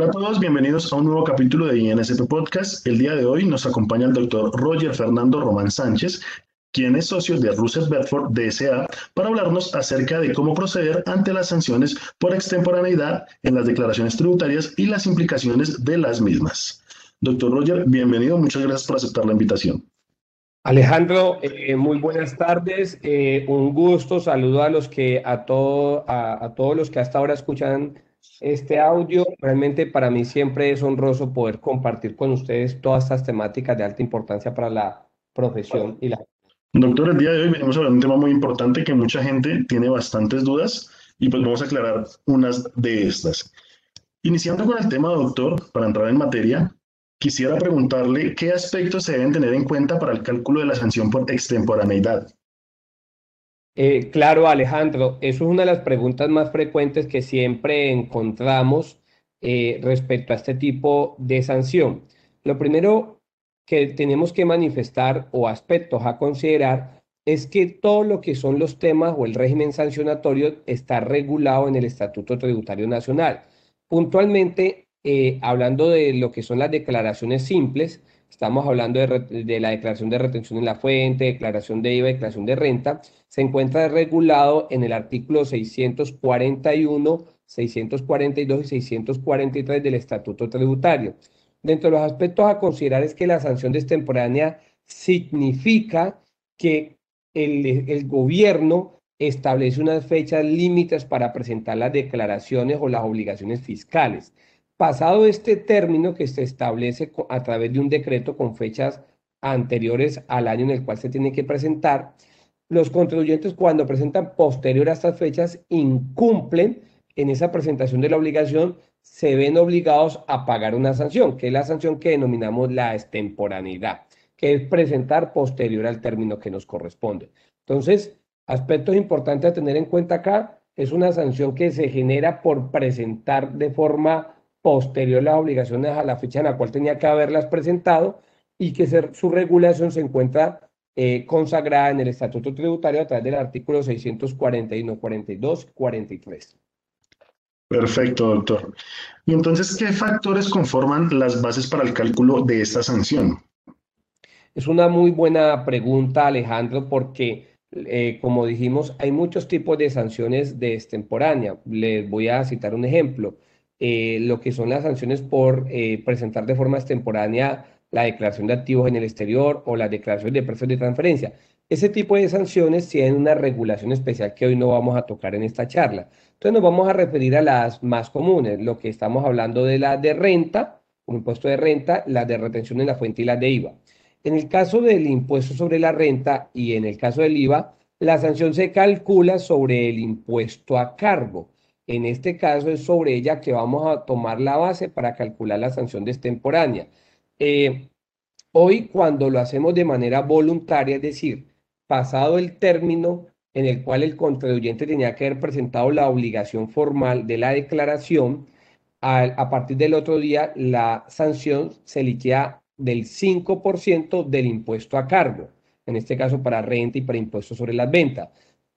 Hola a todos, bienvenidos a un nuevo capítulo de INSP Podcast. El día de hoy nos acompaña el doctor Roger Fernando Román Sánchez, quien es socio de Russell Bedford DSA, para hablarnos acerca de cómo proceder ante las sanciones por extemporaneidad en las declaraciones tributarias y las implicaciones de las mismas. Doctor Roger, bienvenido, muchas gracias por aceptar la invitación. Alejandro, eh, muy buenas tardes. Eh, un gusto, saludo a los que a, todo, a, todos los que hasta ahora escuchan este audio. Realmente para mí siempre es honroso poder compartir con ustedes todas estas temáticas de alta importancia para la profesión y la. Doctor, el día de hoy venimos a hablar de un tema muy importante que mucha gente tiene bastantes dudas y pues vamos a aclarar unas de estas. Iniciando con el tema, doctor, para entrar en materia, Quisiera preguntarle qué aspectos se deben tener en cuenta para el cálculo de la sanción por extemporaneidad. Eh, claro, Alejandro, eso es una de las preguntas más frecuentes que siempre encontramos eh, respecto a este tipo de sanción. Lo primero que tenemos que manifestar o aspectos a considerar es que todo lo que son los temas o el régimen sancionatorio está regulado en el Estatuto Tributario Nacional. Puntualmente, eh, hablando de lo que son las declaraciones simples, estamos hablando de, la declaración de retención en la fuente, declaración de IVA, declaración de renta, se encuentra regulado en el artículo 641, 642 y 643 del Estatuto Tributario. Dentro de los aspectos a considerar es que la sanción extemporánea significa que el, el gobierno establece unas fechas límites para presentar las declaraciones o las obligaciones fiscales. Pasado este término que se establece a través de un decreto con fechas anteriores al año en el cual se tiene que presentar, los contribuyentes cuando presentan posterior a estas fechas incumplen en esa presentación de la obligación, se ven obligados a pagar una sanción, que es la sanción que denominamos la extemporaneidad, que es presentar posterior al término que nos corresponde. Entonces, aspectos importantes a tener en cuenta acá, es una sanción que se genera por presentar de forma posterior las obligaciones a la fecha en la cual tenía que haberlas presentado y que su regulación se encuentra eh, consagrada en el Estatuto Tributario a través del artículo 641, 42, 43. Perfecto, doctor. Y entonces, ¿qué factores conforman las bases para el cálculo de esta sanción? Es una muy buena pregunta, Alejandro, porque, eh, como dijimos, hay muchos tipos de sanciones de extemporánea. Les voy a citar un ejemplo. Eh, lo que son las sanciones por eh, presentar de forma extemporánea la declaración de activos en el exterior o la declaración de precios de transferencia. Ese tipo de sanciones tienen una regulación especial que hoy no vamos a tocar en esta charla. Entonces nos vamos a referir a las más comunes, lo que estamos hablando de la de renta, un impuesto de renta, la de retención en la fuente y la de IVA. En el caso del impuesto sobre la renta y en el caso del IVA, la sanción se calcula sobre el impuesto a cargo. En este caso es sobre ella que vamos a tomar la base para calcular la sanción extemporánea. Eh, hoy cuando lo hacemos de manera voluntaria, es decir, pasado el término en el cual el contribuyente tenía que haber presentado la obligación formal de la declaración, a, partir del otro día la sanción se liquida del 5% del impuesto a cargo, en este caso para renta y para impuestos sobre las ventas.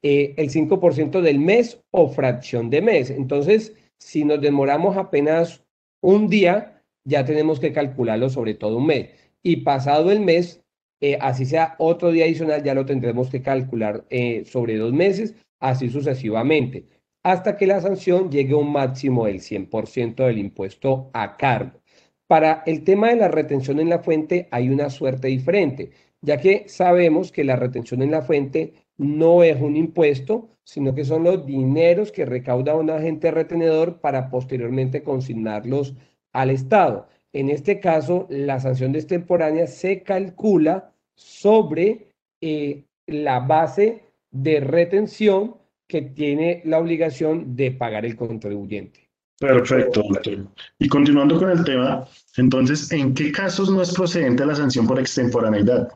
Eh, el 5% del mes o fracción de mes. Entonces, si nos demoramos apenas un día, ya tenemos que calcularlo sobre todo un mes. Y pasado el mes, eh, así sea otro día adicional, ya lo tendremos que calcular eh, sobre dos meses, así sucesivamente, hasta que la sanción llegue a un máximo del 100% del impuesto a cargo. Para el tema de la retención en la fuente hay una suerte diferente, ya que sabemos que la retención en la fuente no es un impuesto, sino que son los dineros que recauda un agente retenedor para posteriormente consignarlos al Estado. En este caso, la sanción de extemporánea se calcula sobre eh, la base de retención que tiene la obligación de pagar el contribuyente. Perfecto, doctor. Y continuando con el tema, entonces, ¿en qué casos no es procedente la sanción por extemporaneidad?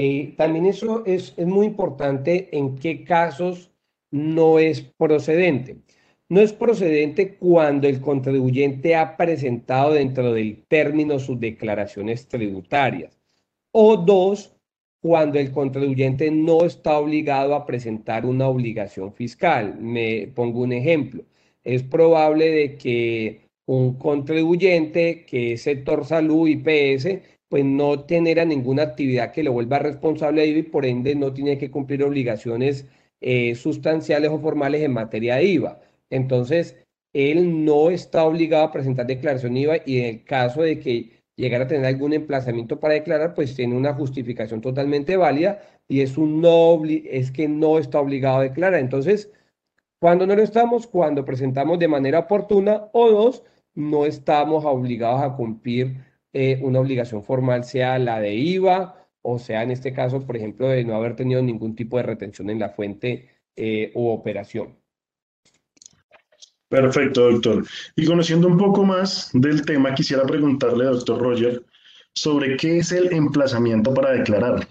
Eh, también eso es, es muy importante en qué casos no es procedente. No es procedente cuando el contribuyente ha presentado dentro del término sus declaraciones tributarias. O dos, cuando el contribuyente no está obligado a presentar una obligación fiscal. Me pongo un ejemplo. Es probable de que un contribuyente que es sector salud, IPS, pues no genera ninguna actividad que lo vuelva responsable de IVA y por ende no tiene que cumplir obligaciones eh, sustanciales o formales en materia de IVA. Entonces, él no está obligado a presentar declaración IVA y en el caso de que llegara a tener algún emplazamiento para declarar, pues tiene una justificación totalmente válida y es, un no, es que no está obligado a declarar. Entonces, cuando no lo estamos, cuando presentamos de manera oportuna o dos, no estamos obligados a cumplir eh, una obligación formal, sea la de IVA o sea en este caso, por ejemplo, de no haber tenido ningún tipo de retención en la fuente eh, u operación. Perfecto, doctor. Y conociendo un poco más del tema, quisiera preguntarle, doctor Roger, sobre qué es el emplazamiento para declarar.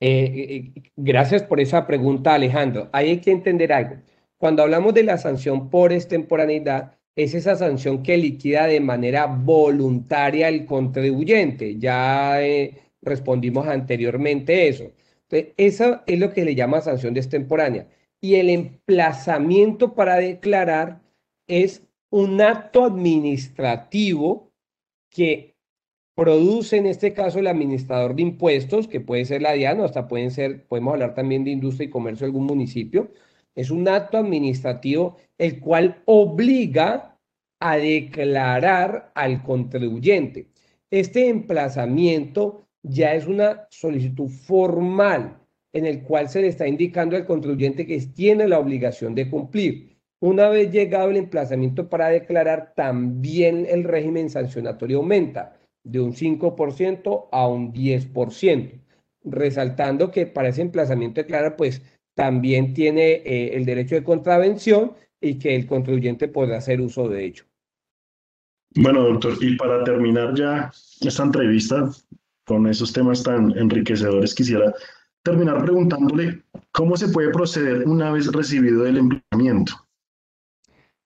Eh, gracias por esa pregunta, Alejandro. hay que entender algo. Cuando hablamos de la sanción por extemporaneidad, es esa sanción que liquida de manera voluntaria el contribuyente. Ya eh, respondimos anteriormente eso. Entonces, eso es lo que le llama sanción extemporánea. Y el emplazamiento para declarar es un acto administrativo que produce en este caso el administrador de impuestos, que puede ser la DIAN o hasta pueden ser, podemos hablar también de industria y comercio de algún municipio, es un acto administrativo el cual obliga a declarar al contribuyente. Este emplazamiento ya es una solicitud formal en el cual se le está indicando al contribuyente que tiene la obligación de cumplir. Una vez llegado el emplazamiento para declarar, también el régimen sancionatorio aumenta de un 5% a un 10%, resaltando que para ese emplazamiento declarar, pues también tiene eh, el derecho de contravención y que el contribuyente podrá hacer uso de ello. Bueno, doctor, y para terminar ya esta entrevista con esos temas tan enriquecedores, quisiera terminar preguntándole cómo se puede proceder una vez recibido el emplazamiento.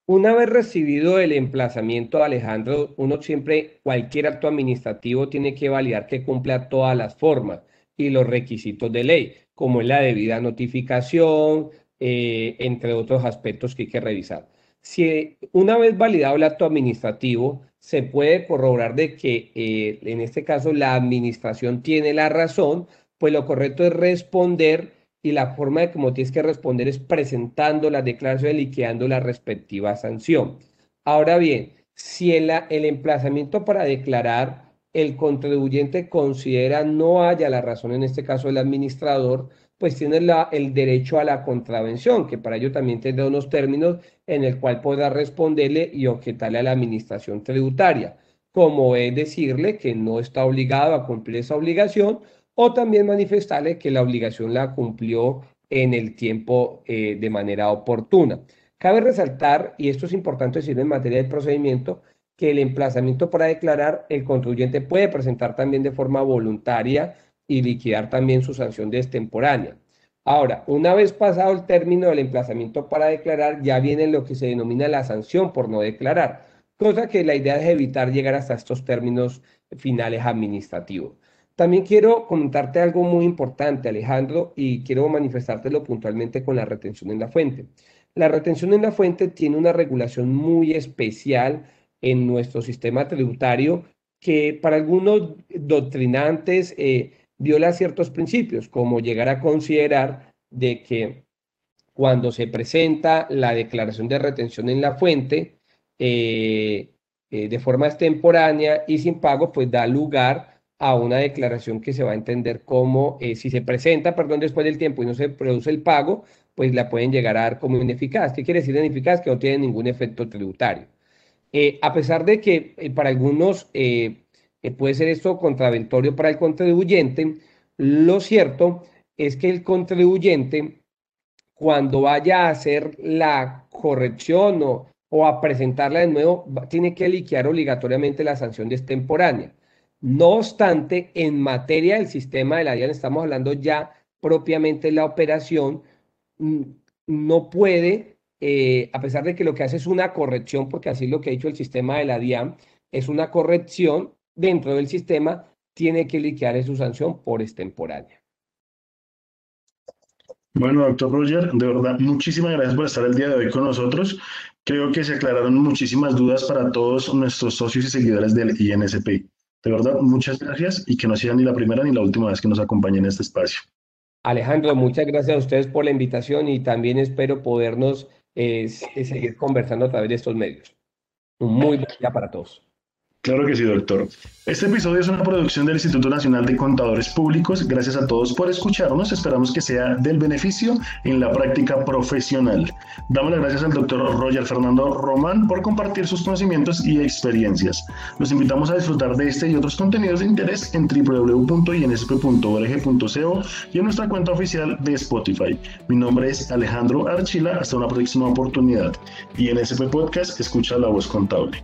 Una vez recibido el emplazamiento, Alejandro, uno siempre, cualquier acto administrativo tiene que validar que cumpla todas las formas y los requisitos de ley como es la debida notificación, eh, entre otros aspectos que hay que revisar. Si una vez validado el acto administrativo, se puede corroborar de que eh, en este caso la administración tiene la razón, pues lo correcto es responder y la forma de cómo tienes que responder es presentando la declaración y liquidando la respectiva sanción. Ahora bien, si el, el emplazamiento para declarar el contribuyente considera no haya la razón, en este caso el administrador, pues tiene el derecho a la contravención, que para ello también tendrá unos términos en el cual podrá responderle y objetarle a la administración tributaria, como es decirle que no está obligado a cumplir esa obligación o también manifestarle que la obligación la cumplió en el tiempo eh, de manera oportuna. Cabe resaltar, y esto es importante decirlo en materia de procedimiento, que el emplazamiento para declarar el contribuyente puede presentar también de forma voluntaria y liquidar también su sanción extemporánea. Ahora, una vez pasado el término del emplazamiento para declarar, ya viene lo que se denomina la sanción por no declarar, cosa que la idea es evitar llegar hasta estos términos finales administrativos. También quiero comentarte algo muy importante, Alejandro, y quiero manifestártelo puntualmente con la retención en la fuente. La retención en la fuente tiene una regulación muy especial en nuestro sistema tributario que para algunos doctrinantes eh, viola ciertos principios, como llegar a considerar de que cuando se presenta la declaración de retención en la fuente eh, eh, de forma extemporánea y sin pago, pues da lugar a una declaración que se va a entender como, si se presenta, perdón, después del tiempo y no se produce el pago, pues la pueden llegar a dar como ineficaz. ¿Qué quiere decir ineficaz? Que no tiene ningún efecto tributario. Eh, a pesar de que eh, para algunos eh, puede ser esto contraventorio para el contribuyente, lo cierto es que el contribuyente, cuando vaya a hacer la corrección o, a presentarla de nuevo, tiene que liquidar obligatoriamente la sanción extemporánea. No obstante, en materia del sistema de la DIAN, estamos hablando ya propiamente de la operación, no puede eh, a pesar de que lo que hace es una corrección, porque así es lo que ha dicho el sistema de la DIAM, es una corrección dentro del sistema, tiene que liquidar su sanción por extemporánea. Bueno, doctor Roger, de verdad, muchísimas gracias por estar el día de hoy con nosotros. Creo que se aclararon muchísimas dudas para todos nuestros socios y seguidores del INSP. De verdad, muchas gracias y que no sea ni la primera ni la última vez que nos acompañen en este espacio. Alejandro, muchas gracias a ustedes por la invitación y también espero podernos eh, seguir conversando a través de estos medios. Un muy buen día para todos. Claro que sí, doctor. Este episodio es una producción del Instituto Nacional de Contadores Públicos. Gracias a todos por escucharnos. Esperamos que sea del beneficio en la práctica profesional. Damos las gracias al doctor Roger Fernando Román por compartir sus conocimientos y experiencias. Los invitamos a disfrutar de este y otros contenidos de interés en www.insp.org.co y en nuestra cuenta oficial de Spotify. Mi nombre es Alejandro Archila. Hasta una próxima oportunidad. INSP Podcast, escucha la voz contable.